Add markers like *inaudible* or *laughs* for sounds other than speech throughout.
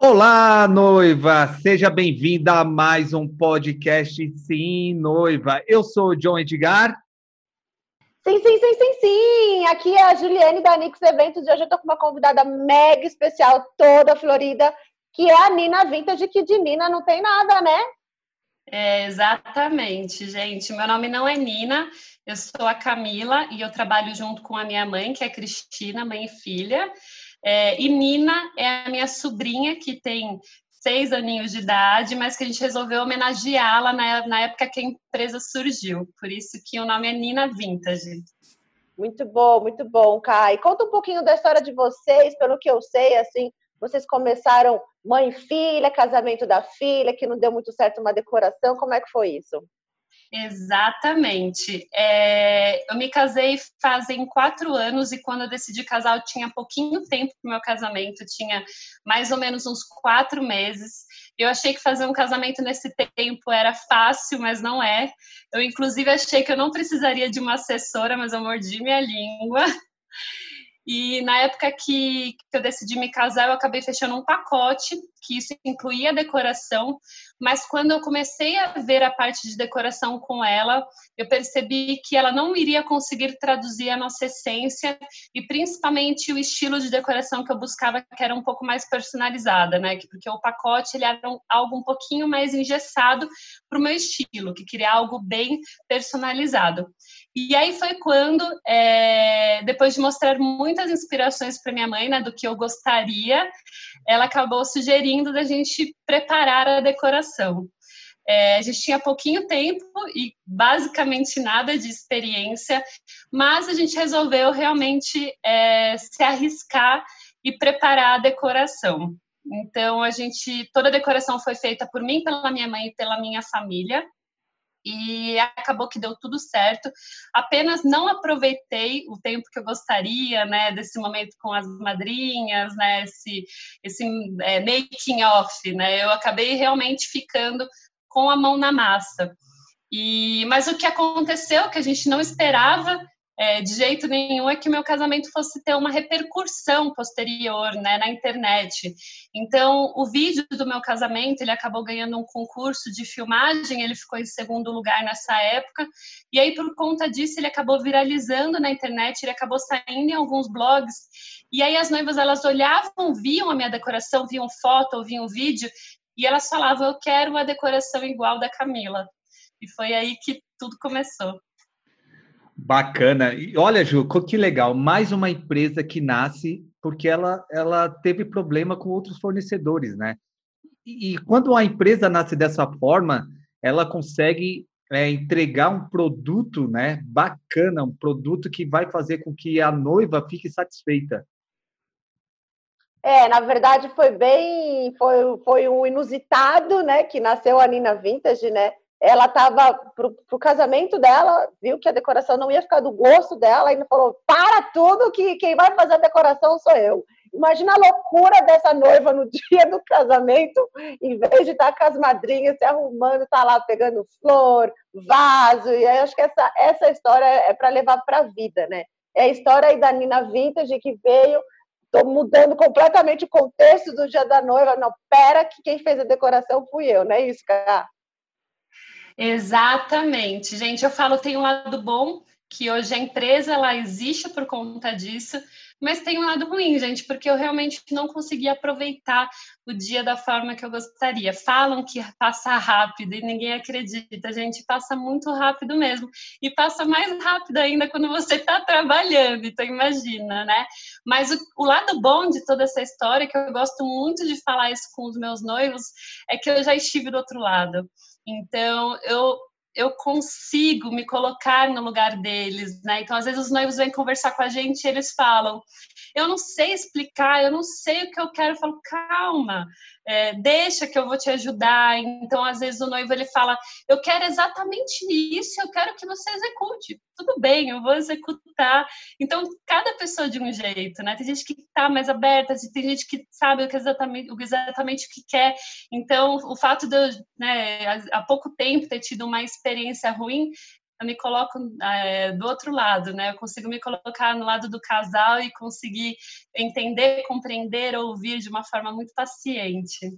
Olá, noiva! Seja bem-vinda a mais um podcast Sim, Noiva. Eu sou o John Edgar. Sim, sim, sim, sim, sim! Aqui é a Juliane da Nix Eventos e hoje eu estou com uma convidada mega especial, toda florida, que é a Nina Vintage, que de Nina não tem nada, né? É, exatamente, gente. Meu nome não é Nina, eu sou a Camila e eu trabalho junto com a minha mãe, que é Cristina, mãe e filha. É, e Nina é a minha sobrinha, que tem seis aninhos de idade, mas que a gente resolveu homenageá-la na, na época que a empresa surgiu. Por isso que o nome é Nina Vintage. Muito bom, muito bom, Kai. Conta um pouquinho da história de vocês, pelo que eu sei, assim, vocês começaram mãe e filha, casamento da filha, que não deu muito certo uma decoração. Como é que foi isso? Exatamente. É, eu me casei fazem quatro anos e quando eu decidi casar eu tinha pouquinho tempo para o meu casamento, tinha mais ou menos uns quatro meses. Eu achei que fazer um casamento nesse tempo era fácil, mas não é. Eu inclusive achei que eu não precisaria de uma assessora, mas eu mordi minha língua. E na época que, que eu decidi me casar, eu acabei fechando um pacote, que isso incluía decoração, mas quando eu comecei a ver a parte de decoração com ela, eu percebi que ela não iria conseguir traduzir a nossa essência e principalmente o estilo de decoração que eu buscava, que era um pouco mais personalizada, né? Porque o pacote ele era um, algo um pouquinho mais engessado para o meu estilo, que queria algo bem personalizado. E aí foi quando, é, depois de mostrar muitas inspirações para minha mãe, né, do que eu gostaria, ela acabou sugerindo da gente preparar a decoração. É, a gente tinha pouquinho tempo e basicamente nada de experiência, mas a gente resolveu realmente é, se arriscar e preparar a decoração. Então a gente, toda a decoração foi feita por mim, pela minha mãe e pela minha família e acabou que deu tudo certo. Apenas não aproveitei o tempo que eu gostaria, né, desse momento com as madrinhas, né, esse, esse é, making off, né. Eu acabei realmente ficando com a mão na massa. E mas o que aconteceu que a gente não esperava é, de jeito nenhum é que o meu casamento fosse ter uma repercussão posterior né, na internet. Então, o vídeo do meu casamento, ele acabou ganhando um concurso de filmagem, ele ficou em segundo lugar nessa época, e aí, por conta disso, ele acabou viralizando na internet, ele acabou saindo em alguns blogs, e aí as noivas, elas olhavam, viam a minha decoração, viam foto, ouviam vídeo, e elas falavam, eu quero uma decoração igual da Camila. E foi aí que tudo começou. Bacana. E olha, Ju, que legal. Mais uma empresa que nasce porque ela, ela teve problema com outros fornecedores, né? E, e quando a empresa nasce dessa forma, ela consegue é, entregar um produto, né? Bacana, um produto que vai fazer com que a noiva fique satisfeita. É, na verdade foi bem, foi, foi um inusitado, né? Que nasceu a Nina Vintage, né? Ela estava pro, pro casamento dela, viu que a decoração não ia ficar do gosto dela, e falou: para tudo, que quem vai fazer a decoração sou eu. Imagina a loucura dessa noiva no *laughs* dia do casamento, em vez de estar com as madrinhas se arrumando, tá lá pegando flor, vaso. E aí acho que essa, essa história é para levar para a vida, né? É a história aí da Nina Vintage que veio, tô mudando completamente o contexto do dia da noiva. Não, pera, que quem fez a decoração fui eu, não é isso, cara? Exatamente, gente. Eu falo tem um lado bom que hoje a empresa ela existe por conta disso, mas tem um lado ruim, gente, porque eu realmente não consegui aproveitar o dia da forma que eu gostaria. Falam que passa rápido e ninguém acredita, gente, passa muito rápido mesmo. E passa mais rápido ainda quando você está trabalhando, então imagina, né? Mas o, o, lado bom de toda essa história, que eu gosto muito de falar isso com os meus noivos, é que eu já estive do outro lado. Então, eu, eu consigo me colocar no lugar deles, né? Então, às vezes os noivos vêm conversar com a gente e eles falam: Eu não sei explicar, eu não sei o que eu quero. Eu falo: Calma, é, deixa que eu vou te ajudar. Então, às vezes, o noivo ele fala: Eu quero exatamente isso, eu quero que você execute. Tudo bem, eu vou executar. Então, cada pessoa de um jeito, né? Tem gente que está mais aberta, tem gente que sabe o que exatamente, o exatamente o que quer. Então, o fato de eu, né, há pouco tempo ter tido uma experiência ruim eu me coloco é, do outro lado, né? Eu consigo me colocar no lado do casal e conseguir entender, compreender, ouvir de uma forma muito paciente.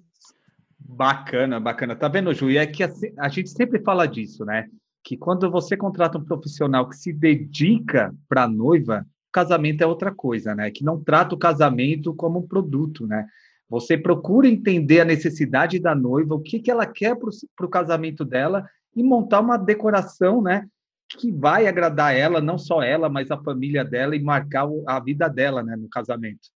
Bacana, bacana. Tá vendo, Ju? E é que a, a gente sempre fala disso, né? Que quando você contrata um profissional que se dedica para a noiva, casamento é outra coisa, né? Que não trata o casamento como um produto, né? Você procura entender a necessidade da noiva, o que, que ela quer para o casamento dela e montar uma decoração, né? Que vai agradar ela, não só ela, mas a família dela e marcar a vida dela, né? No casamento.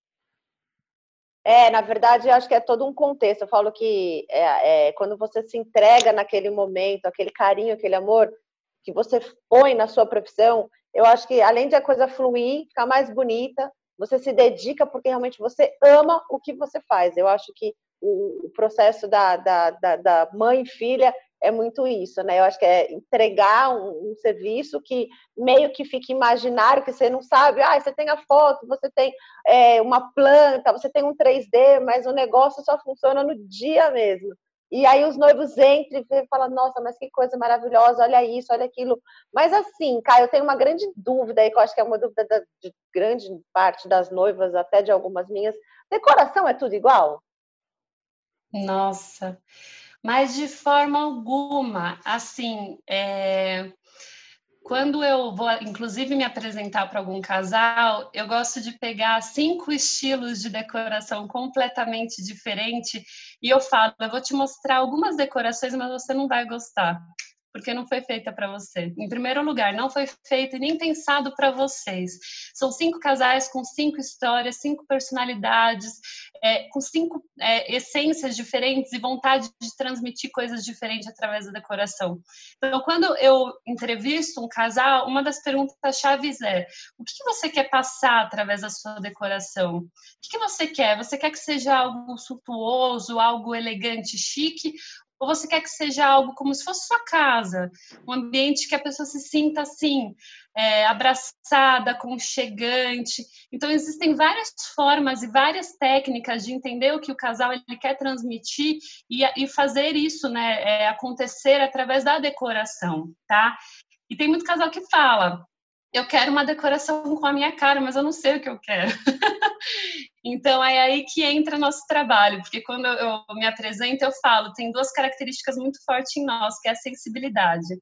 É, na verdade, eu acho que é todo um contexto. Eu falo que é, é, quando você se entrega naquele momento, aquele carinho, aquele amor que você põe na sua profissão, eu acho que além de a coisa fluir, ficar mais bonita, você se dedica porque realmente você ama o que você faz. Eu acho que o, o processo da, da, da, da mãe e filha é muito isso, né? Eu acho que é entregar um, um, serviço que meio que fica imaginário, que você não sabe, ah, você tem a foto, você tem é, uma planta, você tem um 3D, mas o negócio só funciona no dia mesmo. E aí os noivos entram e falam, nossa, mas que coisa maravilhosa, olha isso, olha aquilo. Mas assim, Caio, eu tenho uma grande dúvida aí, que eu acho que é uma dúvida da, de grande parte das noivas, até de algumas minhas. Decoração é tudo igual? Nossa, mas de forma alguma. Assim, é... quando eu vou, inclusive, me apresentar para algum casal, eu gosto de pegar cinco estilos de decoração completamente diferente e eu falo, eu vou te mostrar algumas decorações, mas você não vai gostar porque não foi feita para você. Em primeiro lugar, não foi feito nem pensado para vocês. São cinco casais com cinco histórias, cinco personalidades, é, com cinco é, essências diferentes e vontade de transmitir coisas diferentes através da decoração. Então, quando eu entrevisto um casal, uma das perguntas chaves é: o que você quer passar através da sua decoração? O que você quer? Você quer que seja algo suntuoso, algo elegante, chique? Ou você quer que seja algo como se fosse sua casa, um ambiente que a pessoa se sinta assim, é, abraçada, conchegante. Então, existem várias formas e várias técnicas de entender o que o casal ele quer transmitir e, e fazer isso né, é, acontecer através da decoração, tá? E tem muito casal que fala, eu quero uma decoração com a minha cara, mas eu não sei o que eu quero. *laughs* Então é aí que entra nosso trabalho, porque quando eu me apresento, eu falo, tem duas características muito fortes em nós, que é a sensibilidade.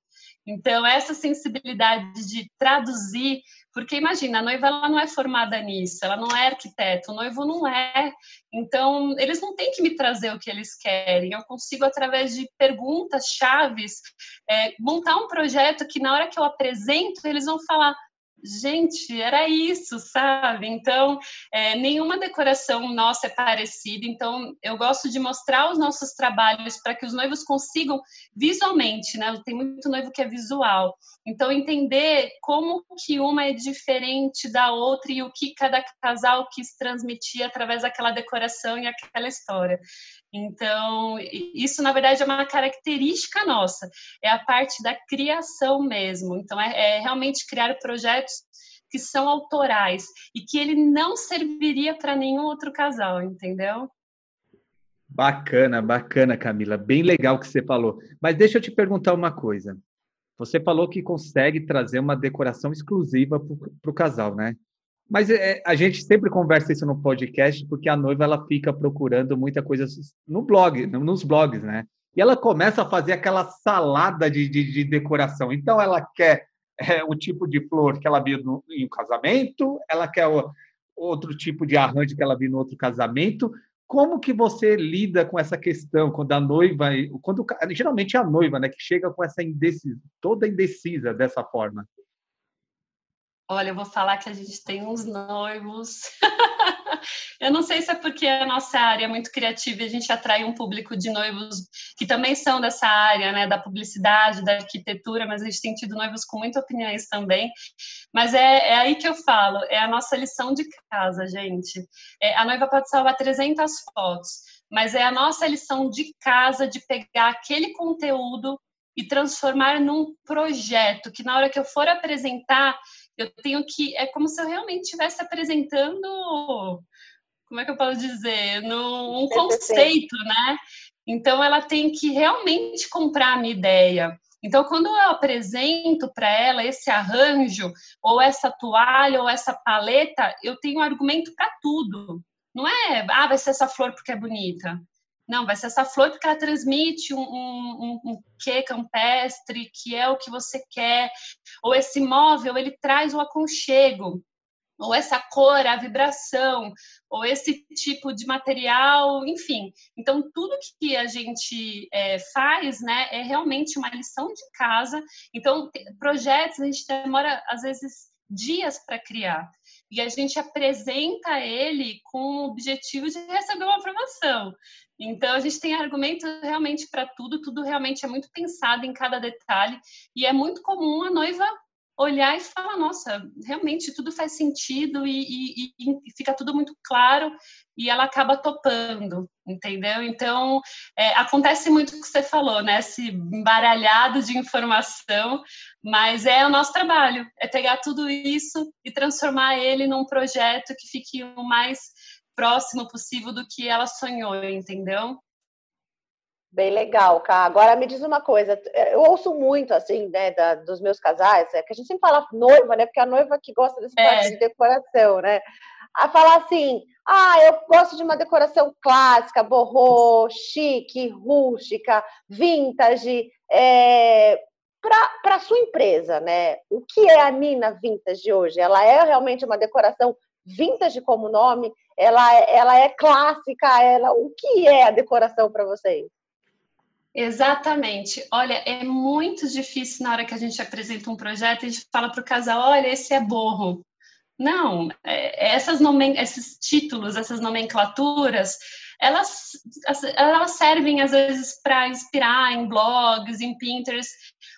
Então, essa sensibilidade de traduzir, porque imagina, a noiva ela não é formada nisso, ela não é arquiteto, o noivo não é. Então, eles não têm que me trazer o que eles querem. Eu consigo, através de perguntas chaves, é, montar um projeto que na hora que eu apresento, eles vão falar: gente, era isso, sabe? Então, é, nenhuma decoração nossa é parecida. Então, eu gosto de mostrar os nossos trabalhos para que os noivos consigam visualmente, né? Tem muito noivo que é visual. Então, entender como que uma é diferente da outra e o que cada casal quis transmitir através daquela decoração e aquela história. Então, isso na verdade é uma característica nossa, é a parte da criação mesmo. Então, é, é realmente criar projetos que são autorais e que ele não serviria para nenhum outro casal, entendeu? Bacana, bacana, Camila. Bem legal que você falou. Mas deixa eu te perguntar uma coisa. Você falou que consegue trazer uma decoração exclusiva para o casal, né? Mas é, a gente sempre conversa isso no podcast porque a noiva ela fica procurando muita coisa no blog, nos blogs, né? E ela começa a fazer aquela salada de, de, de decoração. Então ela quer é, o tipo de flor que ela viu no, em um casamento, ela quer o, outro tipo de arranjo que ela viu no outro casamento. Como que você lida com essa questão quando a noiva, quando geralmente é a noiva, né, que chega com essa indecisa, toda indecisa dessa forma? Olha, eu vou falar que a gente tem uns noivos. *laughs* eu não sei se é porque a nossa área é muito criativa e a gente atrai um público de noivos que também são dessa área, né, da publicidade, da arquitetura, mas a gente tem tido noivos com muitas opiniões também. Mas é, é aí que eu falo, é a nossa lição de casa, gente. É, a noiva pode salvar 300 fotos, mas é a nossa lição de casa de pegar aquele conteúdo e transformar num projeto que na hora que eu for apresentar eu tenho que. É como se eu realmente estivesse apresentando. Como é que eu posso dizer? Num, um conceito, né? Então, ela tem que realmente comprar a minha ideia. Então, quando eu apresento para ela esse arranjo, ou essa toalha, ou essa paleta, eu tenho argumento para tudo. Não é, ah, vai ser essa flor porque é bonita. Não, vai ser essa flor porque ela transmite um, um, um, quê campestre, que é o que você quer. Ou esse móvel, ele traz o aconchego ou essa cor, a vibração, ou esse tipo de material, enfim. Então, tudo que a gente é, faz, né, é realmente uma lição de casa. Então, projetos a gente demora, às vezes, dias para criar. E a gente apresenta ele com o objetivo de receber uma aprovação. Então, a gente tem argumento realmente para tudo, tudo realmente é muito pensado em cada detalhe, e é muito comum a noiva olhar e falar, nossa, realmente tudo faz sentido e, e, e, fica tudo muito claro e ela acaba topando, entendeu? Então, é, acontece muito o que você falou, né? Esse embaralhado de informação, mas é o nosso trabalho, é pegar tudo isso e transformar ele num projeto que fique o mais próximo possível do que ela sonhou, entendeu? Bem legal, Cá. Agora me diz uma coisa, eu ouço muito, assim, né, da, dos meus casais, é que a gente sempre fala noiva, né, porque é a noiva que gosta desse é. parte de decoração, né, a falar assim, ah, eu gosto de uma decoração clássica, borrô, chique, rústica, vintage, é, para a sua empresa, né, o que é a Nina Vintage hoje? Ela é realmente uma decoração vintage como nome? Ela, ela é clássica? Ela, o que é a decoração para vocês? Exatamente. Olha, é muito difícil na hora que a gente apresenta um projeto, a gente fala para o casal, olha, esse é borro. Não, é, essas nomen esses títulos, essas nomenclaturas, elas, elas servem às vezes para inspirar em blogs, em Pinterest,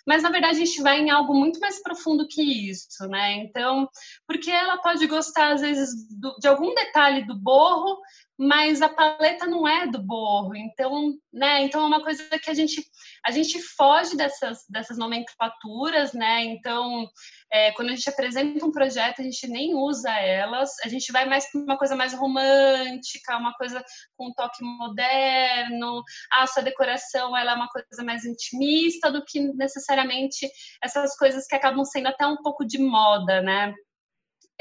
mas na verdade a gente vai em algo muito mais profundo que isso, né? Então, porque ela pode gostar às vezes do, de algum detalhe do borro mas a paleta não é do borro, então, né? Então é uma coisa que a gente a gente foge dessas dessas nomenclaturas, né? Então, é, quando a gente apresenta um projeto, a gente nem usa elas, a gente vai mais para uma coisa mais romântica, uma coisa com um toque moderno. Ah, sua decoração ela é uma coisa mais intimista do que necessariamente essas coisas que acabam sendo até um pouco de moda, né?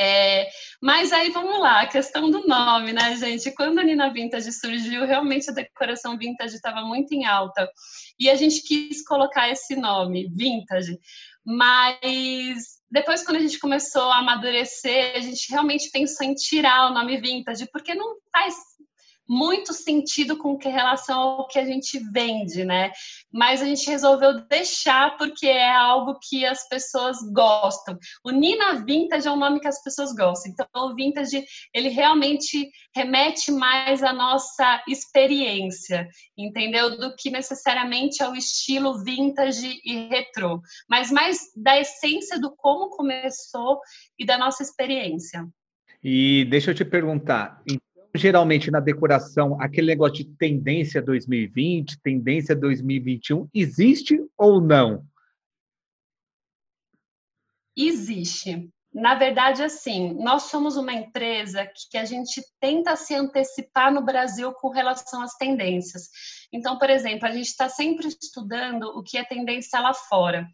É, mas aí vamos lá, a questão do nome, né, gente? Quando a Nina Vintage surgiu, realmente a decoração vintage estava muito em alta. E a gente quis colocar esse nome, Vintage. Mas depois, quando a gente começou a amadurecer, a gente realmente pensou em tirar o nome Vintage, porque não faz muito sentido com relação ao que a gente vende, né? Mas a gente resolveu deixar porque é algo que as pessoas gostam. O Nina Vintage é um nome que as pessoas gostam. Então, o Vintage, ele realmente remete mais à nossa experiência, entendeu? Do que necessariamente ao estilo vintage e retrô, mas mais da essência do como começou e da nossa experiência. E deixa eu te perguntar, geralmente na decoração, aquele negócio de tendência 2020, tendência 2021, existe ou não? Existe. Na verdade, assim, nós somos uma empresa que a gente tenta se antecipar no Brasil com relação às tendências. Então, por exemplo, a gente está sempre estudando o que é tendência lá fora.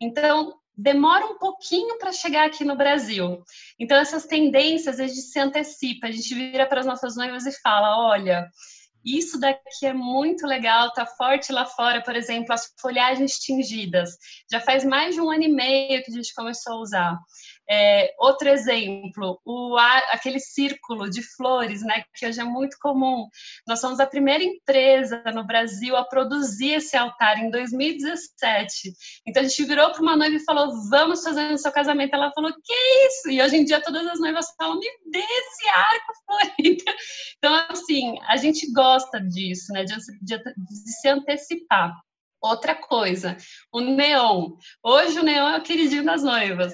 Então, demora um pouquinho para chegar aqui no Brasil. Então, essas tendências a gente se antecipa, a gente vira para as nossas noivas e fala: olha, isso daqui é muito legal, tá forte lá fora, por exemplo, as folhagens tingidas. Já faz mais de um ano e meio que a gente começou a usar. É, outro exemplo, o aquele círculo de flores, né, que hoje é muito comum. Nós somos a primeira empresa no Brasil a produzir esse altar em 2017. Então a gente virou para uma noiva e falou: "Vamos fazer no seu casamento". Ela falou: "Que isso?". E hoje em dia todas as noivas falam: "Me dê esse arco florido". Então assim, a gente gosta disso, né, de, de, de se antecipar. Outra coisa, o neon. Hoje o neon é o queridinho das noivas.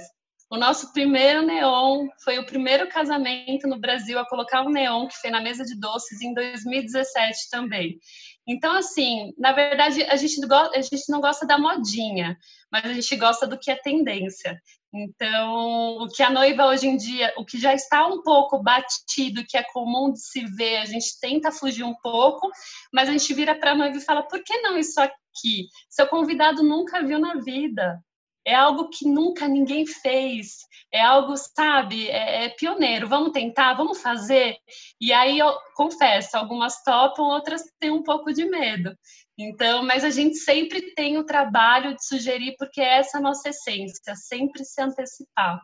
O nosso primeiro neon foi o primeiro casamento no Brasil a colocar um neon que foi na mesa de doces em 2017 também. Então, assim, na verdade, a gente, a gente não gosta da modinha, mas a gente gosta do que é tendência. Então, o que a noiva hoje em dia, o que já está um pouco batido, que é comum de se ver, a gente tenta fugir um pouco, mas a gente vira para a noiva e fala: por que não isso aqui? Seu convidado nunca viu na vida é algo que nunca ninguém fez, é algo, sabe, é, é, pioneiro. Vamos tentar, vamos fazer. E aí eu confesso, algumas topam, outras têm um pouco de medo. Então, mas a gente sempre tem o trabalho de sugerir, porque é essa a nossa essência, sempre se antecipar.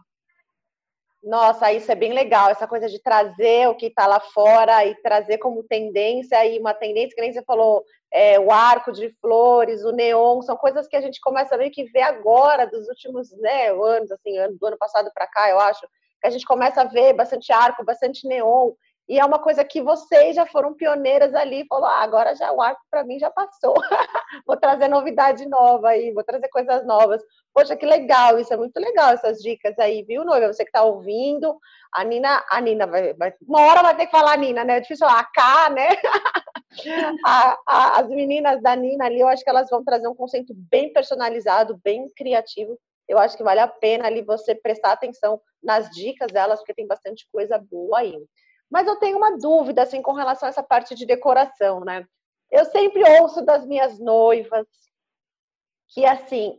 Nossa, isso é bem legal, essa coisa de trazer o que está lá fora e trazer como tendência, e uma tendência que nem você falou, é, o arco de flores, o neon, são coisas que a gente começa a meio que ver agora, dos últimos né, anos, assim, do ano passado para cá, eu acho, que a gente começa a ver bastante arco, bastante neon, e é uma coisa que vocês já foram pioneiras ali, falou, ah, agora já o arco para mim já passou. *laughs* vou trazer novidade nova aí, vou trazer coisas novas. Poxa, que legal, isso é muito legal essas dicas aí, viu, noiva? Você que está ouvindo, a Nina, a Nina vai, vai, uma hora vai ter que falar Nina, né? É difícil falar a K, né? *laughs* a, a, as meninas da Nina ali, eu acho que elas vão trazer um conceito bem personalizado, bem criativo. Eu acho que vale a pena ali você prestar atenção nas dicas delas, porque tem bastante coisa boa aí. Mas eu tenho uma dúvida assim com relação a essa parte de decoração, né? Eu sempre ouço das minhas noivas que assim,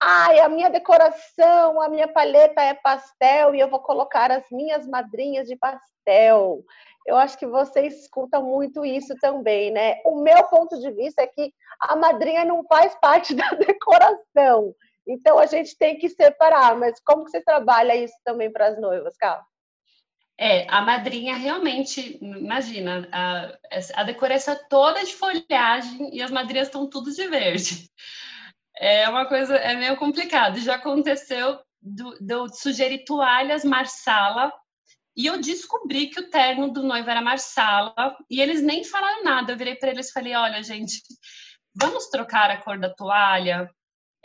ai, a minha decoração, a minha paleta é pastel e eu vou colocar as minhas madrinhas de pastel. Eu acho que vocês escutam muito isso também, né? O meu ponto de vista é que a madrinha não faz parte *laughs* da decoração. Então a gente tem que separar. Mas como que você trabalha isso também para as noivas, Carla? É, a madrinha realmente, imagina, a, a decoração é toda de folhagem e as madrinhas estão tudo de verde. É uma coisa, é meio complicado. Já aconteceu de eu sugerir toalhas marsala e eu descobri que o terno do noivo era marsala e eles nem falaram nada. Eu virei para eles e falei: olha, gente, vamos trocar a cor da toalha?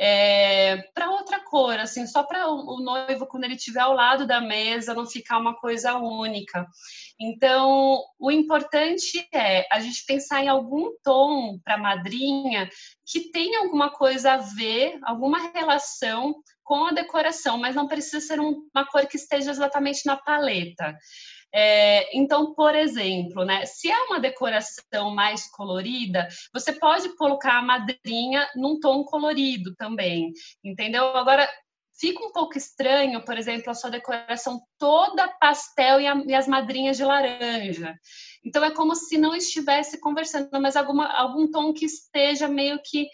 É, para outra cor, assim, só para o, noivo, quando ele estiver ao lado da mesa, não ficar uma coisa única. Então, o importante é a gente pensar em algum tom para a madrinha que tenha alguma coisa a ver, alguma relação com a decoração, mas não precisa ser um, uma cor que esteja exatamente na paleta. É, então, por exemplo, né, se é uma decoração mais colorida, você pode colocar a madrinha num tom colorido também, entendeu? Agora, fica um pouco estranho, por exemplo, a sua decoração toda pastel e, a, e, as madrinhas de laranja. Então é como se não estivesse conversando, mas alguma, algum tom que esteja meio que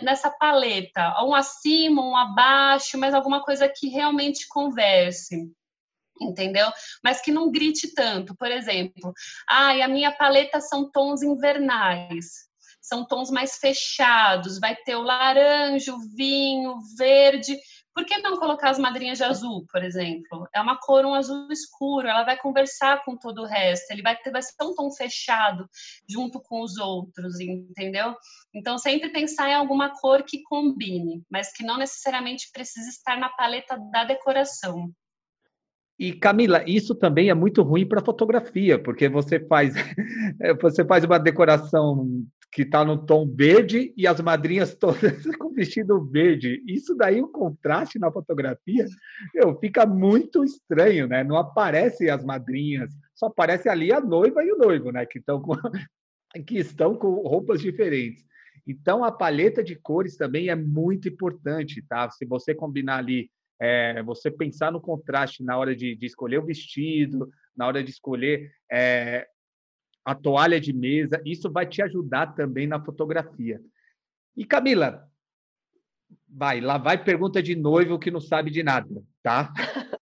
nessa paleta, um acima, um abaixo, mas alguma coisa que realmente converse entendeu? Mas que não grite tanto. Por exemplo, ai, ah, a minha paleta são tons invernais. São tons mais fechados, vai ter o laranja, o vinho, o verde. Por que não colocar as madrinhas de azul, por exemplo? É uma cor, um azul escuro, ela vai conversar com todo o resto, ele vai, ter, vai ser um tom fechado junto com os outros, entendeu? Então, sempre pensar em alguma cor que combine, mas que não necessariamente precisa estar na paleta da decoração. E Camila, isso também é muito ruim para fotografia, porque você faz *laughs* você faz uma decoração que está no tom verde e as madrinhas todas *laughs* com vestido verde. Isso daí o contraste na fotografia, meu, fica muito estranho, né? Não aparece as madrinhas, só aparece ali a noiva e o noivo, né? Que estão com *laughs* que estão com roupas diferentes. Então a paleta de cores também é muito importante, tá? Se você combinar ali é, você pensar no contraste na hora de, de, escolher o vestido, na hora de escolher é, a toalha de mesa, isso vai te ajudar também na fotografia. E Camila, vai, lá vai pergunta de noivo que não sabe de nada, tá? *laughs*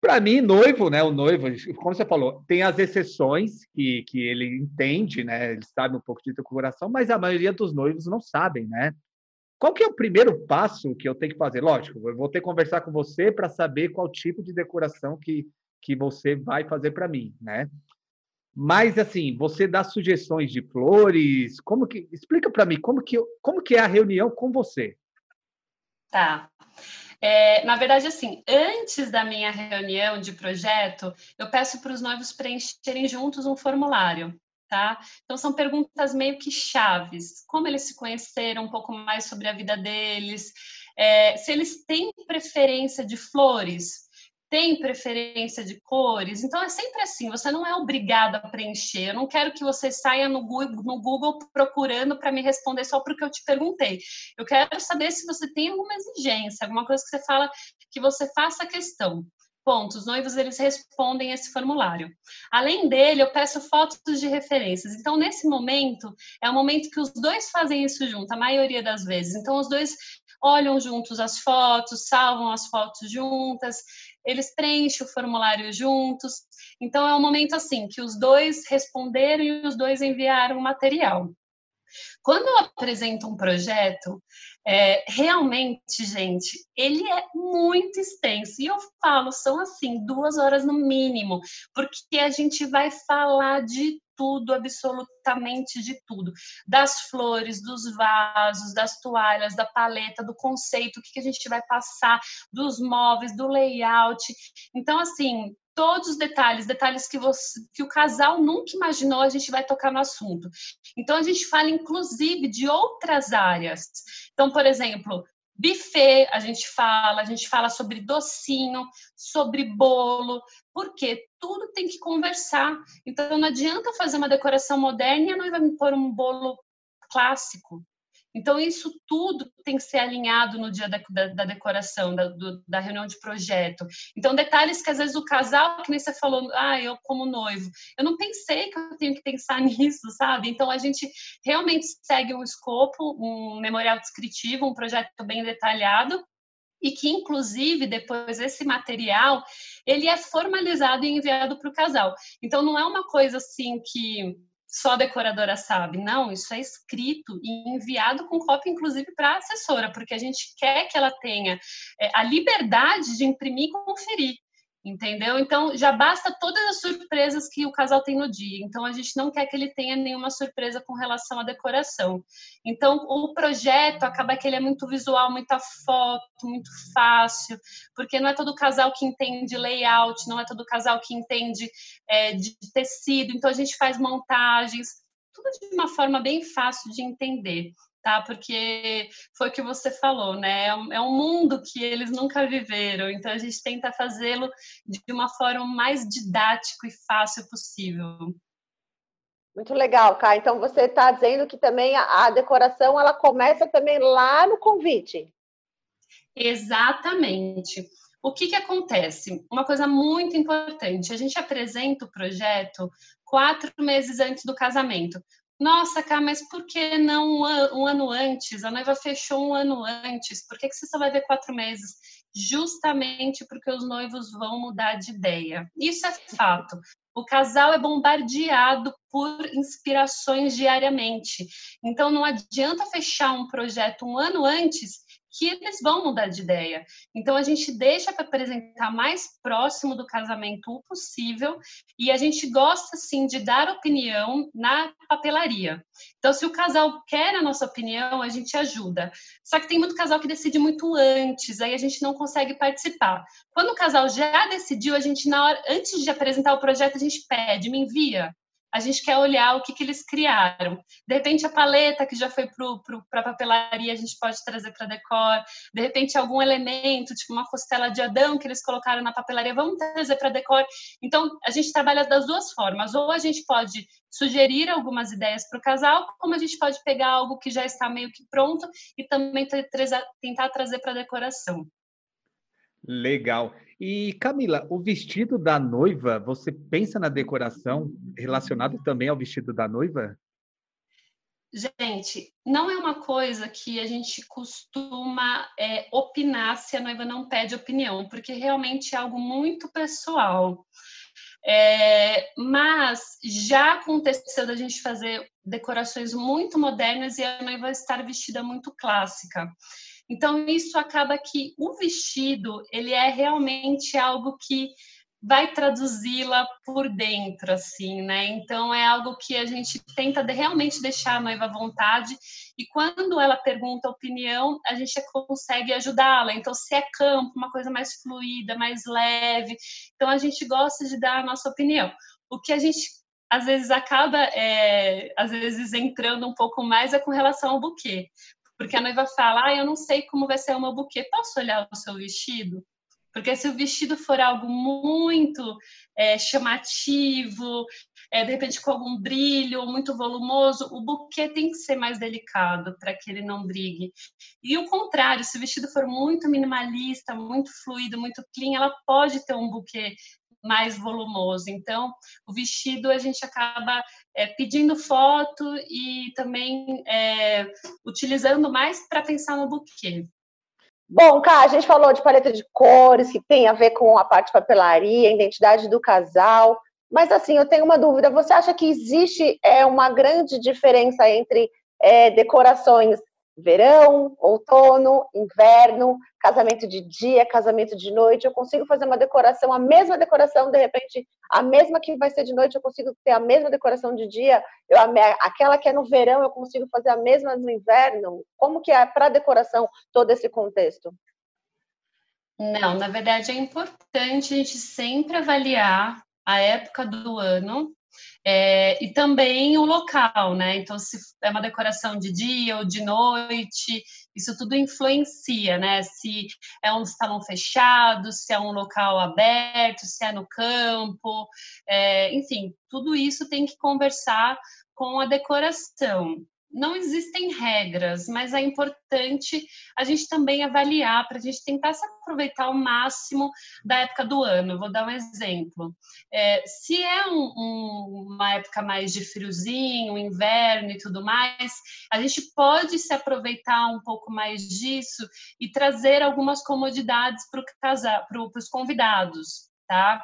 Para mim, noivo, né? O noivo, como você falou, tem as exceções que, que ele entende, né? Ele sabe um pouco de decoração, mas a maioria dos noivos não sabem, né? Qual que é o primeiro passo que eu tenho que fazer? Lógico, eu vou ter que conversar com você para saber qual tipo de decoração que, que você vai fazer para mim, né? Mas assim, você dá sugestões de flores, como que explica para mim como que como que é a reunião com você? Tá. É, na verdade, assim, antes da minha reunião de projeto, eu peço para os noivos preencherem juntos um formulário. Tá? Então são perguntas meio que chaves. Como eles se conheceram, um pouco mais sobre a vida deles, é, se eles têm preferência de flores, tem preferência de cores. Então é sempre assim, você não é obrigado a preencher. Eu não quero que você saia no Google, no Google procurando para me responder só porque eu te perguntei. Eu quero saber se você tem alguma exigência, alguma coisa que você fala que você faça questão. Ponto. Os noivos eles respondem esse formulário. Além dele, eu peço fotos de referências. Então, nesse momento, é o momento que os dois fazem isso junto, a maioria das vezes. Então, os dois olham juntos as fotos, salvam as fotos juntas, eles preenchem o formulário juntos. Então, é um momento assim que os dois responderam e os dois enviaram o material. Quando eu apresento um projeto, é, realmente, gente, ele é muito extenso. E eu falo, são assim, duas horas no mínimo, porque a gente vai falar de tudo, absolutamente de tudo. Das flores, dos vasos, das toalhas, da paleta, do conceito, o que, que a gente vai passar, dos móveis, do layout. Então, assim, todos os detalhes, detalhes que, você, que o casal nunca imaginou, a gente vai tocar no assunto. Então, a gente fala, inclusive, de outras áreas. Então, por exemplo, buffet, a gente fala, a gente fala sobre docinho, sobre bolo, porque tudo tem que conversar. Então, não adianta fazer uma decoração moderna e a noiva me pôr um bolo clássico. Então, isso tudo tem que ser alinhado no dia da, da, da decoração, da, do, da, reunião de projeto. Então, detalhes que às vezes o casal, que nem você falou, ah, eu como noivo, eu não pensei que eu tenho que pensar *laughs* nisso, sabe? Então, a gente realmente segue um escopo, um memorial descritivo, um projeto bem detalhado, e que inclusive depois esse material ele é formalizado e enviado para o casal. Então não é uma coisa assim que só a decoradora sabe. Não, isso é escrito e enviado com cópia, inclusive, para a assessora, porque a gente quer que ela tenha é, a liberdade de imprimir e conferir entendeu? Então já basta todas as surpresas que o casal tem no dia. Então a gente não quer que ele tenha nenhuma surpresa com relação à decoração. Então o projeto acaba que ele é muito visual, muita foto, muito fácil, porque não é todo casal que entende layout, não é todo casal que entende é, de tecido. Então a gente faz montagens, tudo de uma forma bem fácil de entender tá? Porque foi o que você falou, né? É um, é um mundo que eles nunca viveram, então a gente tenta fazê-lo de uma forma mais didático e fácil possível. Muito legal, Cá. Então você está dizendo que também a, a decoração ela começa também lá no convite. Exatamente. O que, que acontece? Uma coisa muito importante: a gente apresenta o projeto quatro meses antes do casamento. Nossa, cara, mas por que não um ano antes? A noiva fechou um ano antes. Por que, que você só vai ver quatro meses? Justamente porque os noivos vão mudar de ideia. Isso é fato. O casal é bombardeado por inspirações diariamente. Então, não adianta fechar um projeto um ano antes que eles vão mudar de ideia. Então a gente deixa para apresentar mais próximo do casamento o possível e a gente gosta sim de dar opinião na papelaria. Então se o casal quer a nossa opinião, a gente ajuda. Só que tem muito casal que decide muito antes, aí a gente não consegue participar. Quando o casal já decidiu, a gente na hora antes de apresentar o projeto, a gente pede, me envia a gente quer olhar o que, que eles criaram. De repente, a paleta que já foi para a papelaria, a gente pode trazer para decor. De repente, algum elemento, tipo uma costela de Adão que eles colocaram na papelaria, vamos trazer para decor. Então, a gente trabalha das duas formas. Ou a gente pode sugerir algumas ideias para o casal, como a gente pode pegar algo que já está meio que pronto e também tentar trazer para decoração. Legal. E Camila, o vestido da noiva, você pensa na decoração relacionado também ao vestido da noiva? Gente, não é uma coisa que a gente costuma é, opinar se a noiva não pede opinião, porque realmente é algo muito pessoal. É, mas já aconteceu da gente fazer decorações muito modernas e a noiva estar vestida muito clássica. Então isso acaba que o vestido ele é realmente algo que vai traduzi-la por dentro, assim, né? Então é algo que a gente tenta realmente deixar a noiva à vontade e quando ela pergunta opinião, a gente consegue ajudá-la. Então se é campo, uma coisa mais fluida, mais leve, então a gente gosta de dar a nossa opinião. O que a gente às vezes acaba, é, às vezes entrando um pouco mais é com relação ao buquê. Porque a noiva fala, ah, eu não sei como vai ser o meu buquê, posso olhar o seu vestido? Porque se o vestido for algo muito é, chamativo, é, de repente com algum brilho, muito volumoso, o buquê tem que ser mais delicado para que ele não brigue. E o contrário, se o vestido for muito minimalista, muito fluido, muito clean, ela pode ter um buquê mais volumoso. Então, o vestido a gente acaba é, pedindo foto e também é, utilizando mais para pensar no buquê. Bom, Cá, a gente falou de paleta de cores, que tem a ver com a parte de papelaria, identidade do casal. Mas, assim, eu tenho uma dúvida. Você acha que existe é, uma grande diferença entre é, decorações verão, outono, inverno, casamento de dia, casamento de noite. Eu consigo fazer uma decoração, a mesma decoração, de repente, a mesma que vai ser de noite, eu consigo ter a mesma decoração de dia. Eu, aquela que é no verão, eu consigo fazer a mesma no inverno. Como que é para decoração todo esse contexto? Não, na verdade é importante a gente sempre avaliar a época do ano é, e também o local, né? Então, se é uma decoração de dia ou de noite, isso tudo influencia, né? Se é um salão fechado, se é um local aberto, se é no campo, é, enfim, tudo isso tem que conversar com a decoração não existem regras, mas é importante a gente também avaliar para a gente tentar se aproveitar ao máximo da época do ano. Vou dar um exemplo. É, se é um, um, uma época mais de friozinho, inverno e tudo mais, a gente pode se aproveitar um pouco mais disso e trazer algumas comodidades para os convidados, tá?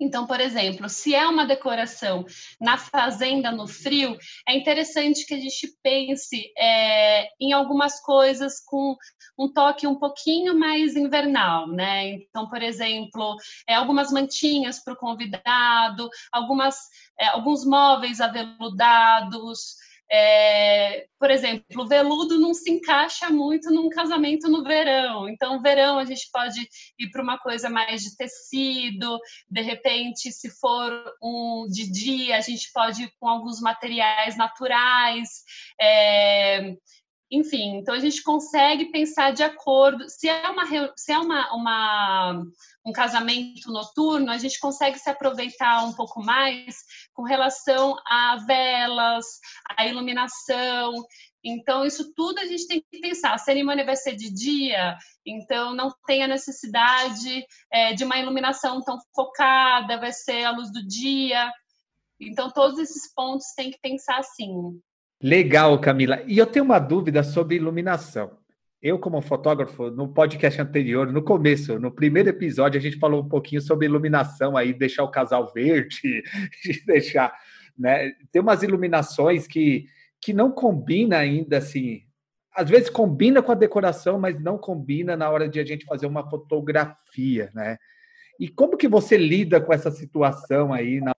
Então, por exemplo, se é uma decoração na fazenda no frio, é interessante que a gente pense é, em algumas coisas com um toque um pouquinho mais invernal, né? Então, por exemplo, é, algumas mantinhas para o convidado, algumas, é, alguns móveis aveludados. É, por exemplo, o veludo não se encaixa muito num casamento no verão. Então, verão a gente pode ir para uma coisa mais de tecido. De repente, se for um de dia, a gente pode ir com alguns materiais naturais. É, enfim, então a gente consegue pensar de acordo. Se é uma, se é uma, uma, um casamento noturno, a gente consegue se aproveitar um pouco mais com relação a velas, a iluminação. Então, isso tudo a gente tem que pensar. A cerimônia vai ser de dia, então não tem a necessidade é, de uma iluminação tão focada, vai ser a luz do dia. Então, todos esses pontos tem que pensar assim. Legal, Camila. E eu tenho uma dúvida sobre iluminação. Eu, como fotógrafo, no podcast anterior, no começo, no primeiro episódio, a gente falou um pouquinho sobre iluminação aí, deixar o casal verde, *laughs* deixar, né? Tem umas iluminações que, que não combina ainda assim. Às vezes combina com a decoração, mas não combina na hora de a gente fazer uma fotografia, né? E como que você lida com essa situação aí na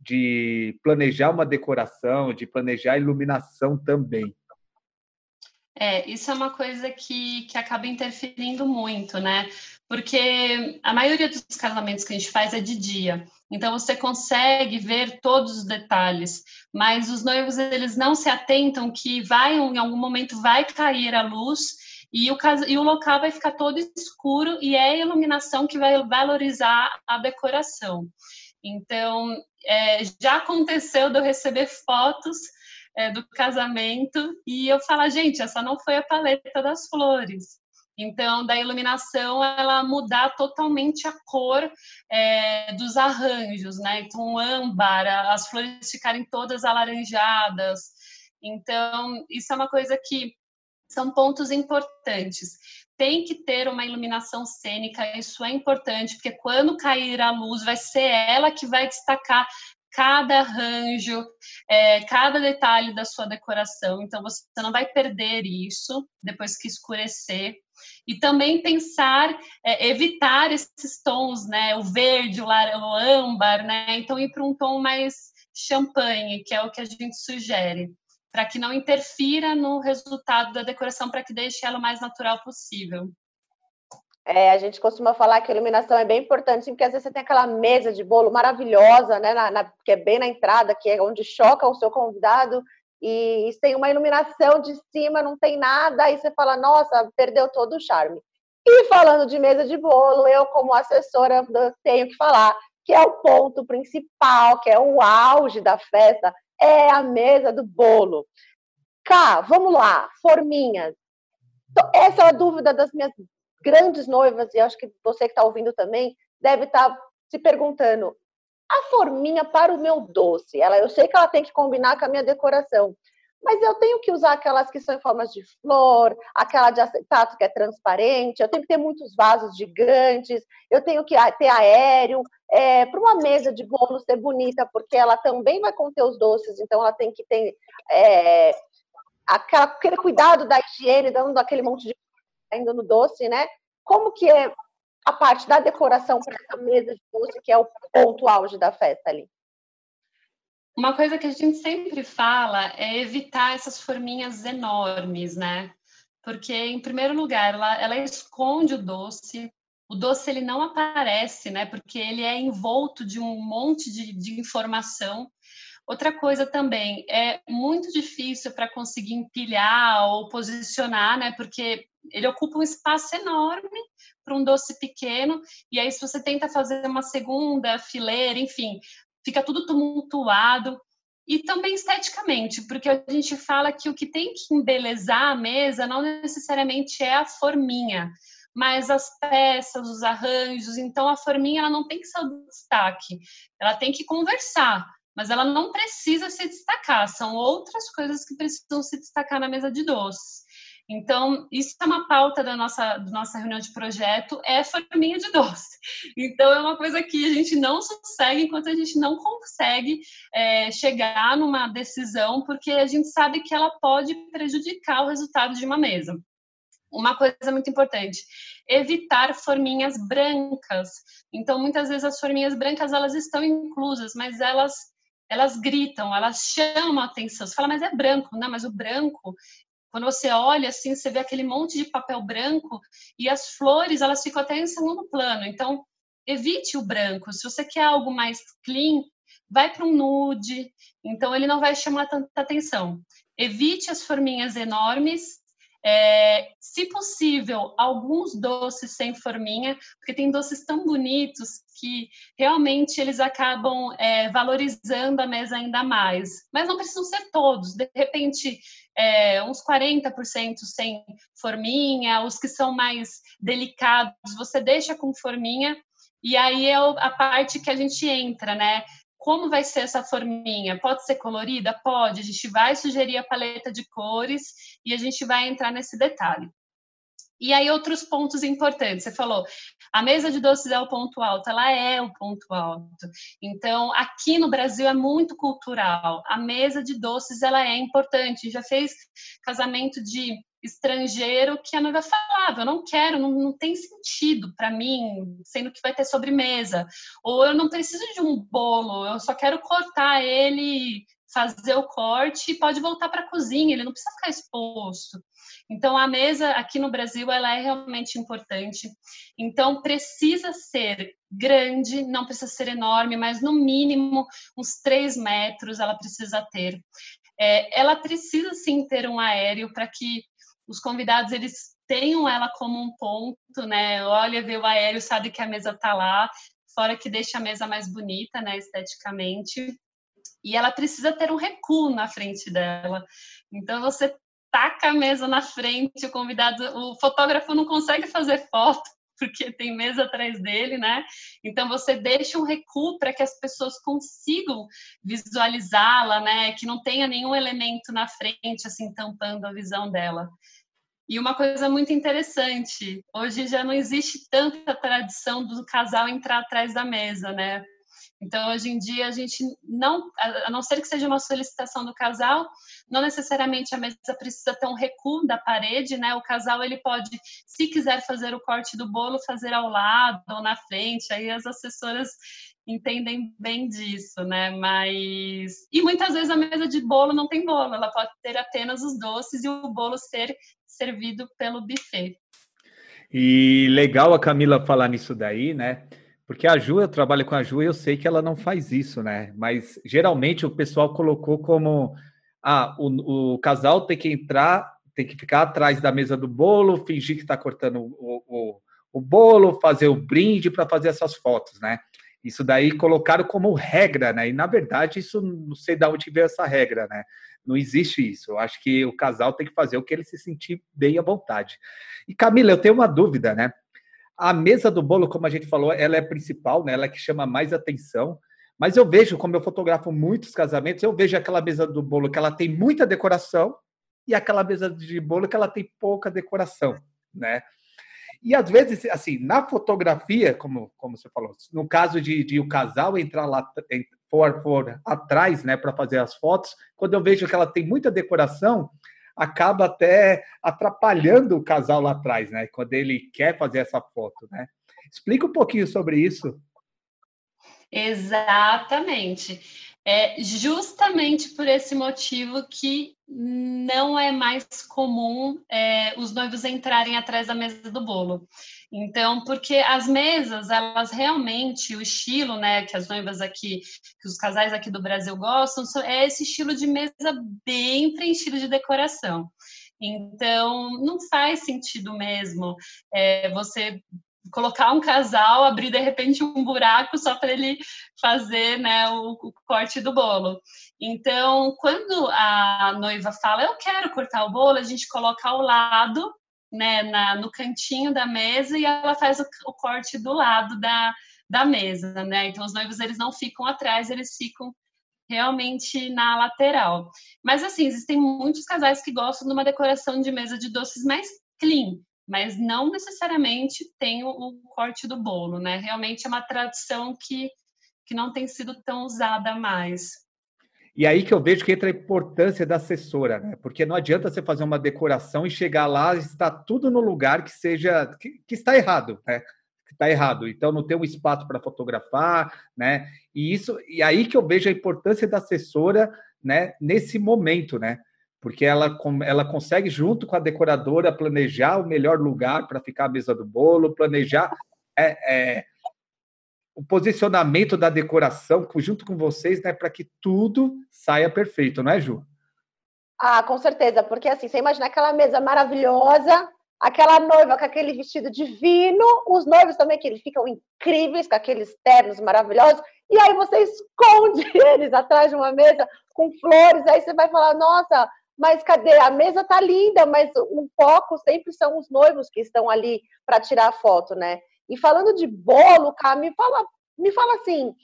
de planejar uma decoração, de planejar a iluminação também. É, isso é uma coisa que, que acaba interferindo muito, né? Porque a maioria dos casamentos que a gente faz é de dia. Então você consegue ver todos os detalhes, mas os noivos eles não se atentam que vai em algum momento vai cair a luz e o, e o local vai ficar todo escuro e é a iluminação que vai valorizar a decoração. Então, é, já aconteceu de eu receber fotos é, do casamento e eu falar, gente, essa não foi a paleta das flores. Então, da iluminação, ela mudar totalmente a cor é, dos arranjos, né? Então, âmbar, as flores ficarem todas alaranjadas. Então, isso é uma coisa que são pontos importantes tem que ter uma iluminação cênica, isso é importante, porque quando cair a luz, vai ser ela que vai destacar cada arranjo, é, cada detalhe da sua decoração. Então, você não vai perder isso depois que escurecer. E também pensar, é, evitar esses tons, né? O verde, o, lar o âmbar, né? Então, ir para um tom mais champanhe, que é o que a gente sugere para que não interfira no resultado da decoração, para que deixe ela o mais natural possível. É, a gente costuma falar que a iluminação é bem importante, porque às vezes você tem aquela mesa de bolo maravilhosa, né, na, na, que é bem na entrada, que é onde choca o seu convidado, e, e tem uma iluminação de cima, não tem nada, aí você fala, nossa, perdeu todo o charme. E falando de mesa de bolo, eu, como assessora, tenho que falar que é o ponto principal, que é o auge da festa, é a mesa do bolo. Cá, vamos lá, forminhas. Essa é a dúvida das minhas grandes noivas, e acho que você que está ouvindo também deve estar tá se perguntando: a forminha para o meu doce, ela, eu sei que ela tem que combinar com a minha decoração, mas eu tenho que usar aquelas que são em formas de flor, aquela de acetato que é transparente, eu tenho que ter muitos vasos gigantes, eu tenho que ter aéreo, é, para uma mesa de bolo ser bonita, porque ela também vai conter os doces, então ela tem que ter é, aquela, aquele cuidado da higiene, dando aquele monte de ainda no doce, né? Como que é a parte da decoração para essa mesa de doce, que é o ponto auge da festa ali? Uma coisa que a gente sempre fala é evitar essas forminhas enormes, né? Porque, em primeiro lugar, ela, ela esconde o doce, o doce ele não aparece, né? Porque ele é envolto de um monte de, de informação. Outra coisa também é muito difícil para conseguir empilhar ou posicionar, né? Porque ele ocupa um espaço enorme para um doce pequeno. E aí, se você tenta fazer uma segunda fileira, enfim, fica tudo tumultuado. E também esteticamente, porque a gente fala que o que tem que embelezar a mesa não necessariamente é a forminha, mas as peças, os arranjos. Então, a forminha ela não tem que ser o destaque, ela tem que conversar, mas ela não precisa se destacar. São outras coisas que precisam se destacar na mesa de doces. Então, isso é uma pauta da nossa, da nossa reunião de projeto, é forminha de doce. Então, é uma coisa que a gente não sossegue enquanto a gente não consegue é, chegar numa decisão, porque a gente sabe que ela pode prejudicar o resultado de uma mesa. Uma coisa muito importante, evitar forminhas brancas. Então, muitas vezes as forminhas brancas elas estão inclusas, mas elas elas gritam, elas chamam a atenção. Você fala, mas é branco, não? Mas o branco quando você olha assim, você vê aquele monte de papel branco e as flores, elas ficam até em segundo plano. Então, evite o branco. Se você quer algo mais clean, vai para um nude. Então, ele não vai chamar tanta atenção. Evite as forminhas enormes é, se possível, alguns doces sem forminha, porque tem doces tão bonitos que realmente eles acabam é, valorizando a mesa ainda mais. Mas não precisam ser todos. De repente, é, uns 40% sem forminha, os que são mais delicados, você deixa com forminha. E aí é a parte que a gente entra, né? Como vai ser essa forminha? Pode ser colorida? Pode. A gente vai sugerir a paleta de cores e a gente vai entrar nesse detalhe. E aí, outros pontos importantes. Você falou, a mesa de doces é o ponto alto, ela é o ponto alto. Então, aqui no Brasil é muito cultural. A mesa de doces, ela é importante. Já fez casamento de estrangeiro que a noiva falava, eu não quero, não, não tem sentido para mim, sendo que vai ter sobremesa. Ou eu não preciso de um bolo, eu só quero cortar ele, fazer o corte e pode voltar para a cozinha, ele não precisa ficar exposto. Então a mesa aqui no Brasil ela é realmente importante. Então precisa ser grande, não precisa ser enorme, mas no mínimo uns três metros ela precisa ter. É, ela precisa sim ter um aéreo para que os convidados eles tenham ela como um ponto, né? Olha, vê o aéreo, sabe que a mesa está lá, fora que deixa a mesa mais bonita, né, esteticamente. E ela precisa ter um recuo na frente dela. Então você taca a mesa na frente, o convidado, o fotógrafo não consegue fazer foto porque tem mesa atrás dele, né? Então você deixa um recuo para que as pessoas consigam visualizá-la, né? Que não tenha nenhum elemento na frente assim tampando a visão dela. E uma coisa muito interessante, hoje já não existe tanta tradição do casal entrar atrás da mesa, né? Então, hoje em dia, a gente não, a não ser que seja uma solicitação do casal, não necessariamente a mesa precisa ter um recuo da parede, né? O casal, ele pode, se quiser fazer o corte do bolo, fazer ao lado ou na frente, aí as assessoras entendem bem disso, né? Mas e muitas vezes a mesa de bolo não tem bolo, ela pode ter apenas os doces e o bolo ser servido pelo buffet. E legal a Camila falar nisso daí, né? Porque a Ju, eu trabalho com a Ju e eu sei que ela não faz isso, né? Mas geralmente o pessoal colocou como ah, o, o casal tem que entrar, tem que ficar atrás da mesa do bolo, fingir que está cortando o, o, o, bolo, fazer o brinde para fazer essas fotos, né? Isso daí colocaram como regra, né? E na verdade, isso não sei de onde veio essa regra, né? Não existe isso. Eu acho que o casal tem que fazer o que ele se sentir bem à vontade. E Camila, eu tenho uma dúvida, né? A mesa do bolo, como a gente falou, ela é principal, né? Ela é que chama mais atenção. Mas eu vejo, como eu fotografo muitos casamentos, eu vejo aquela mesa do bolo que ela tem muita decoração e aquela mesa de bolo que ela tem pouca decoração, né? E às vezes, assim, na fotografia, como, como você falou, no caso de, de o casal entrar lá, for, for atrás, né, para fazer as fotos, quando eu vejo que ela tem muita decoração, acaba até atrapalhando o casal lá atrás, né? Quando ele quer fazer essa foto, né? Explica um pouquinho sobre isso. Exatamente. É justamente por esse motivo que não é mais comum é, os noivos entrarem atrás da mesa do bolo. Então, porque as mesas, elas realmente, o estilo, né, que as noivas aqui, que os casais aqui do Brasil gostam, é esse estilo de mesa bem preenchido de decoração. Então, não faz sentido mesmo é, você colocar um casal, abrir de repente um buraco só para ele fazer né, o, o, corte do bolo. Então, quando a noiva fala, eu quero cortar o bolo, a gente coloca ao lado, né, na, no cantinho da mesa, e ela faz o, o corte do lado da, da mesa, né? Então, os noivos, eles não ficam atrás, eles ficam realmente na lateral. Mas, assim, existem muitos casais que gostam de uma decoração de mesa de doces mais clean, mas não necessariamente tem o, o, corte do bolo, né? Realmente é uma tradição que, que não tem sido tão usada mais. E aí que eu vejo que entra a importância da assessora, né? Porque não adianta você fazer uma decoração e chegar lá e está tudo no lugar que seja que, que está errado, né? Que está errado. Então não tem um espaço para fotografar, né? E isso e aí que eu vejo a importância da assessora, né? Nesse momento, né? porque ela, ela consegue, junto com a decoradora, planejar o melhor lugar para ficar a mesa do bolo, planejar é, é, o posicionamento da decoração junto com vocês, né, para que tudo saia perfeito, não é, Ju? Ah, com certeza, porque assim, você imagina aquela mesa maravilhosa, aquela noiva com aquele vestido divino, os noivos também que eles ficam incríveis com aqueles ternos maravilhosos, e aí você esconde *laughs* eles atrás de uma mesa com flores, aí você vai falar, nossa, mas cadê? A mesa tá linda, mas o foco sempre são os noivos que estão ali para tirar a foto, né? E falando de bolo, cara, me fala, me fala assim,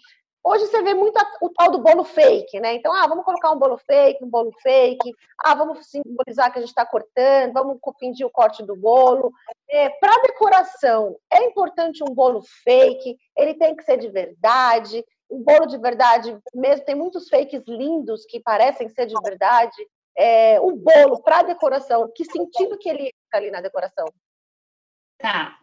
hoje você vê muito o tal do bolo fake, né? Então, ah, vamos colocar um bolo fake, um bolo fake, ah, vamos simbolizar que a gente está cortando, vamos fingir o corte do bolo. É, para decoração, é importante um bolo fake, ele tem que ser de verdade, um bolo de verdade mesmo, tem muitos fakes lindos que parecem ser de verdade é, o bolo para decoração, que sentido que ele fica ali na decoração? Tá.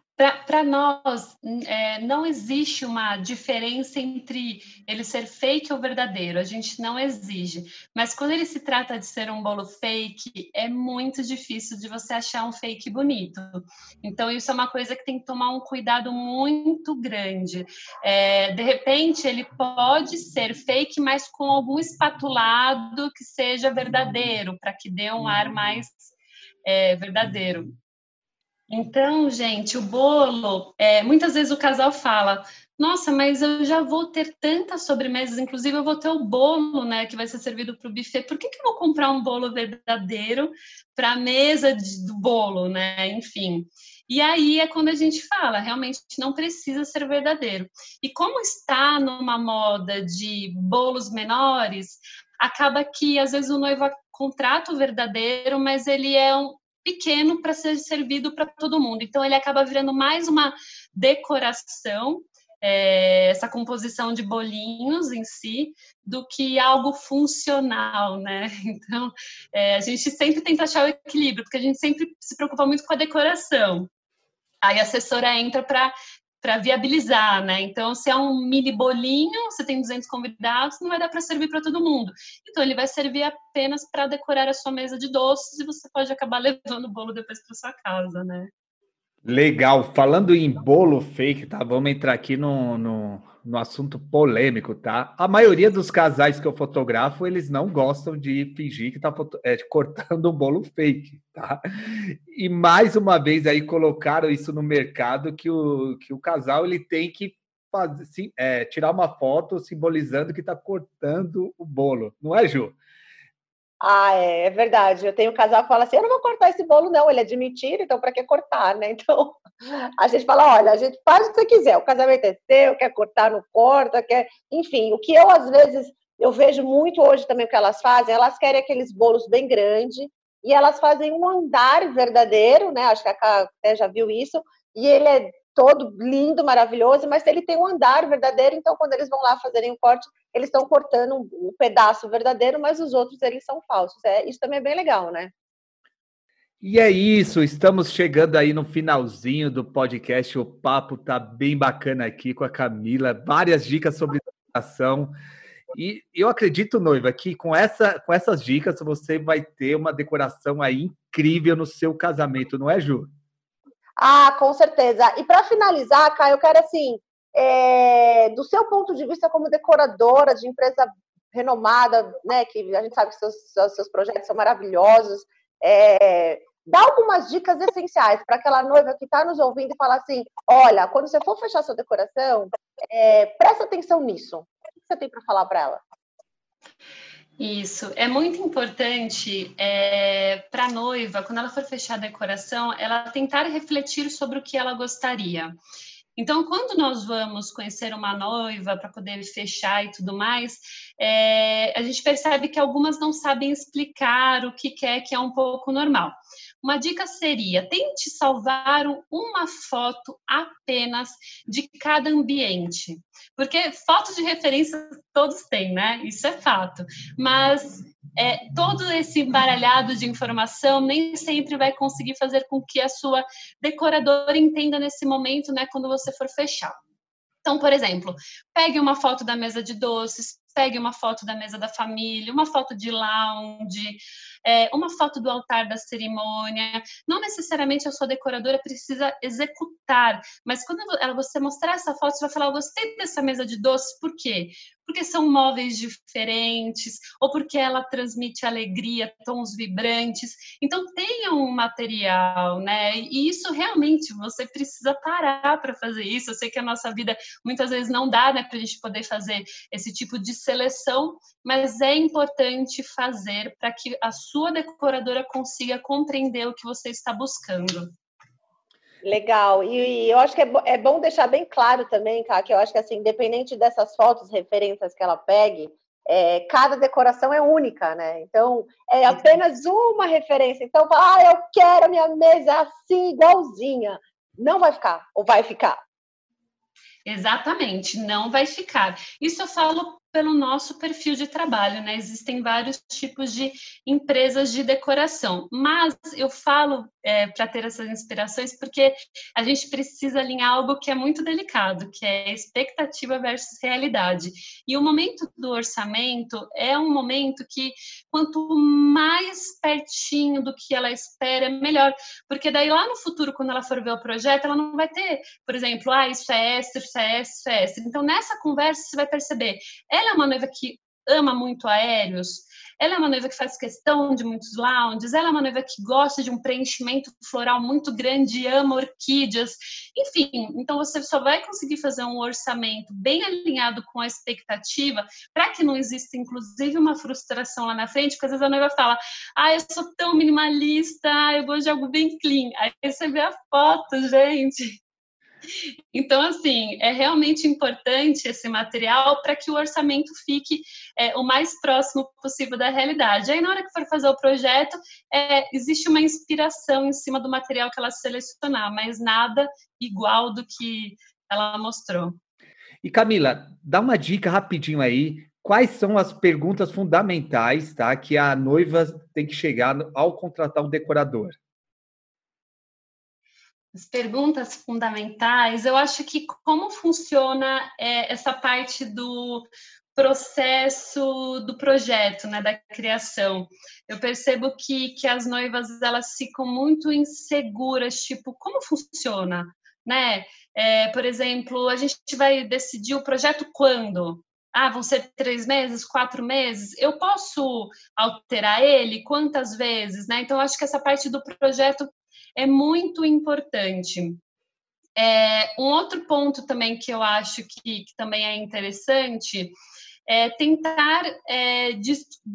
Para nós, é, não existe uma diferença entre ele ser fake ou verdadeiro, a gente não exige. Mas quando ele se trata de ser um bolo fake, é muito difícil de você achar um fake bonito. Então, isso é uma coisa que tem que tomar um cuidado muito grande. É, de repente, ele pode ser fake, mas com algum espatulado que seja verdadeiro, para que dê um ar mais é, verdadeiro. Então, gente, o bolo, é, muitas vezes o casal fala: Nossa, mas eu já vou ter tantas sobremesas, inclusive eu vou ter o bolo, né, que vai ser servido para o buffet. Por que, que eu vou comprar um bolo verdadeiro para a mesa de, do bolo, né? Enfim. E aí é quando a gente fala, realmente não precisa ser verdadeiro. E como está numa moda de bolos menores, acaba que às vezes o noivo contrata o verdadeiro, mas ele é um, pequeno para ser servido para todo mundo. Então, ele acaba virando mais uma decoração, é, essa composição de bolinhos em si, do que algo funcional, né? *laughs* Então, é, a gente sempre tenta achar o equilíbrio, porque a gente sempre se preocupa muito com a decoração. Aí a assessora entra para para viabilizar, né? Então, se é um mini bolinho, você tem 200 convidados, não vai dar para servir para todo mundo. Então, ele vai servir apenas para decorar a sua mesa de doces e você pode acabar *laughs* levando o bolo depois para sua casa, né? Legal. Falando em bolo fake, tá? Vamos entrar aqui no, no, no assunto polêmico, tá? A maioria dos casais que eu fotografo, eles não gostam de fingir que tá é, cortando um bolo fake, tá? E mais uma vez aí colocaram isso no mercado que o, que o casal ele tem que fazer, sim, é, tirar uma foto simbolizando que está cortando o bolo, não é, Ju? Ah, é, é, verdade. Eu tenho um casal que fala assim: eu não vou cortar esse bolo, não. Ele é de mentira, então para que cortar, né? *laughs* Então a gente fala: olha, a gente faz o que você quiser. O casamento é seu, quer cortar, não corta, quer. Enfim, o que eu às vezes eu vejo muito hoje também o que elas fazem, elas querem aqueles bolos bem grandes e elas fazem um andar verdadeiro, né? Acho que a Cá até já viu isso, e ele é todo lindo, maravilhoso, mas ele tem um andar verdadeiro, então quando eles vão lá fazerem o corte, eles estão cortando um, um, pedaço verdadeiro, mas os outros eles são falsos. É, isso também é bem legal, né? E é isso, estamos chegando aí no finalzinho do podcast. O papo tá bem bacana aqui com a Camila, várias dicas sobre decoração. E eu acredito, noiva, que com, essa, com essas dicas você vai ter uma decoração aí incrível no seu casamento, não é, Ju? Ah, com certeza. E para finalizar, Caio, eu quero assim, é, do seu ponto de vista como decoradora de empresa renomada, né, que a gente sabe que seus, seus projetos são maravilhosos, é, dá algumas dicas essenciais para aquela noiva que está nos ouvindo e falar assim: olha, quando você for fechar sua decoração, é, presta atenção nisso. O que você tem para falar para ela? Isso, é muito importante é, para a noiva, quando ela for fechar a decoração, ela tentar refletir sobre o que ela gostaria. Então, quando nós vamos conhecer uma noiva para poder fechar e tudo mais, é, a gente percebe que algumas não sabem explicar o que quer, que é um pouco normal. Uma dica seria: tente salvar uma foto apenas de cada ambiente, porque fotos de referência todos têm, né? Isso é fato. Mas é, todo esse embaralhado de informação nem sempre vai conseguir fazer com que a sua decoradora entenda nesse momento, né? Quando você for fechar. Então, por exemplo, pegue uma foto da mesa de doces, pegue uma foto da mesa da família, uma foto de lounge, é, uma foto do altar da cerimônia. Não necessariamente a sua decoradora precisa executar, mas quando ela, você mostrar essa foto, você vai falar: Eu gostei dessa mesa de doces, por quê? Porque são móveis diferentes, ou porque ela transmite alegria, tons vibrantes. Então, tenha um material, né? E isso realmente você precisa parar para fazer isso. Eu sei que a nossa vida muitas vezes não dá né, para a gente poder fazer esse tipo de seleção, mas é importante fazer para que a sua decoradora consiga compreender o que você está buscando. Legal. E, e eu acho que é, é, bom deixar bem claro também, cara, que eu acho que assim, independente dessas fotos, referências que ela pegue, é, cada decoração é única, né? Então, é apenas uma referência. Então, ah, eu quero a minha mesa assim, igualzinha. Não vai ficar, ou vai ficar? Exatamente, não vai ficar. Isso eu falo pelo nosso perfil de trabalho, né? Existem vários tipos de empresas de decoração, mas eu falo é, para ter essas inspirações porque a gente precisa alinhar algo que é muito delicado, que é expectativa versus realidade. E o momento do orçamento é um momento que quanto mais pertinho do que ela espera, melhor, porque daí lá no futuro, quando ela for ver o projeto, ela não vai ter, por exemplo, ah, isso é extra, isso é extra, isso é extra. Então nessa conversa você vai perceber, é ela é uma noiva que ama muito aéreos, ela é uma noiva que faz questão de muitos lounges, ela é uma noiva que gosta de um preenchimento floral muito grande, ama orquídeas, enfim. Então você só vai conseguir fazer um orçamento bem alinhado com a expectativa, para que não exista, inclusive, uma frustração lá na frente, porque às vezes a noiva fala: ah, eu sou tão minimalista, eu gosto de algo bem clean. Aí você vê a foto, gente. Então, assim, é realmente importante esse material para que o orçamento fique é, o mais próximo possível da realidade. Aí, na hora que for fazer o projeto, é, existe uma inspiração em cima do material que ela selecionar, mas nada igual do que ela mostrou. E Camila, dá uma dica rapidinho aí. Quais são as perguntas fundamentais, tá, que a noiva tem que chegar ao contratar um decorador? As perguntas fundamentais, eu acho que como funciona é, essa parte do processo do projeto, né, da criação. Eu percebo que, que as noivas elas ficam muito inseguras, tipo, como funciona, né? É, por exemplo, a gente vai decidir o projeto quando? Ah, vão ser três meses, quatro meses. Eu posso alterar ele quantas vezes, né? Então, acho que essa parte do projeto é muito importante. É, um outro ponto também que eu acho que, que também é interessante é tentar é, de,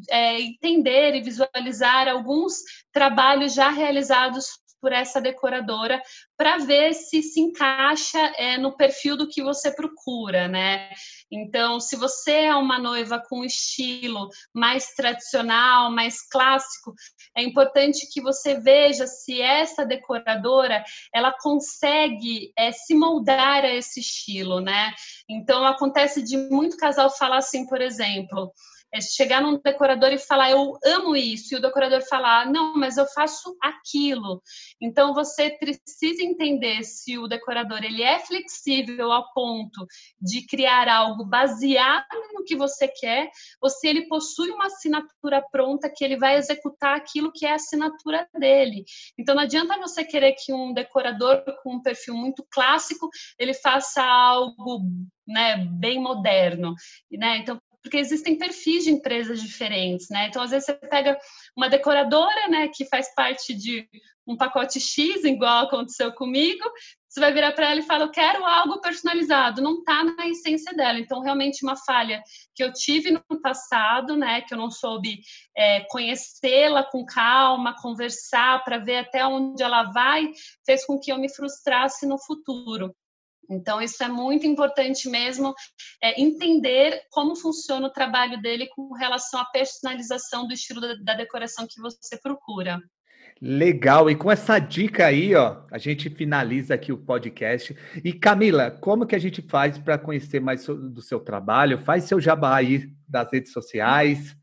é, entender e visualizar alguns trabalhos já realizados por essa decoradora para ver se se encaixa é, no perfil do que você procura, né? Então, se você é uma noiva com estilo mais tradicional, mais clássico, é importante que você veja se essa decoradora ela consegue é, se moldar a esse estilo, né? Então, acontece de muito casal falar assim, por exemplo, é chegar num decorador e falar, eu amo isso, e o decorador falar, não, mas eu faço aquilo. Então, você precisa entender se o decorador ele é flexível ao ponto de criar algo baseado no que você quer, ou se ele possui uma assinatura pronta que ele vai executar aquilo que é a assinatura dele. Então, não adianta você querer que um decorador com um perfil muito clássico, ele faça algo né, bem moderno, né? Então, porque existem perfis de empresas diferentes, né? Então, às vezes, você pega uma decoradora, né, que faz parte de um pacote X, igual aconteceu comigo, você vai virar para ela e fala, eu quero algo personalizado, não está na essência dela. Então, realmente, uma falha que eu tive no passado, né, que eu não soube é, conhecê-la com calma, conversar para ver até onde ela vai, fez com que eu me frustrasse no futuro. Então, isso é muito importante mesmo, é, entender como funciona o trabalho dele com relação à personalização do estilo da, da decoração que você procura. Legal, e com essa dica aí, ó, a gente finaliza aqui o podcast. E Camila, como que a gente faz para conhecer mais do seu trabalho? Faz seu jabá aí das redes sociais.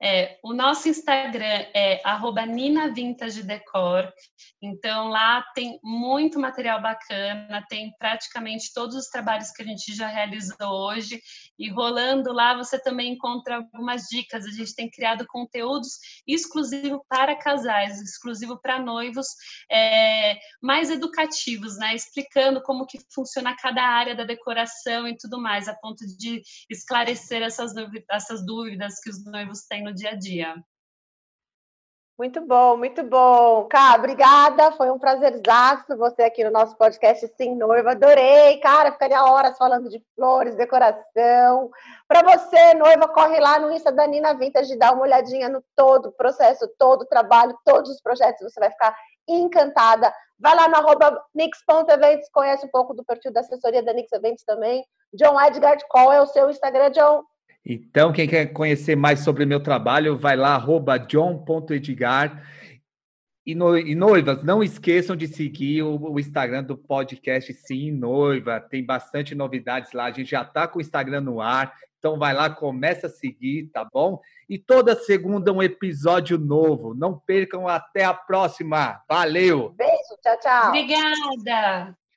É, o nosso Instagram é @nina_vintage_decor. Então lá tem muito material bacana, tem praticamente todos os trabalhos que a gente já realizou hoje. E rolando lá você também encontra algumas dicas. A gente tem criado conteúdos exclusivos para casais, exclusivo para noivos, é, mais educativos, né? Explicando como que funciona cada área da decoração e tudo mais, a ponto de esclarecer essas essas dúvidas que os noivos têm no dia a dia. Muito bom, muito bom. Cá, obrigada. Foi um prazerzaço você aqui no nosso podcast Sim Noiva. Adorei, cara. Ficaria horas falando de flores, decoração. Para você, noiva, corre lá no Insta da Nina Vintage, dá uma olhadinha no todo o processo, todo o trabalho, todos os projetos. Você vai ficar encantada. Vai lá no arroba conhece um pouco do perfil da assessoria da Nix Eventos também. John Edgar, qual é o seu Instagram, John? Então, quem quer conhecer mais sobre meu trabalho, vai lá, arroba john.edgar. E, no, e, noivas, não esqueçam de seguir o, o, Instagram do podcast Sim Noiva. Tem bastante novidades lá. A gente já está com o Instagram no ar. Então vai lá, começa a seguir, tá bom? E toda segunda um episódio novo. Não percam até a próxima. Valeu! Beijo, tchau, tchau. Obrigada!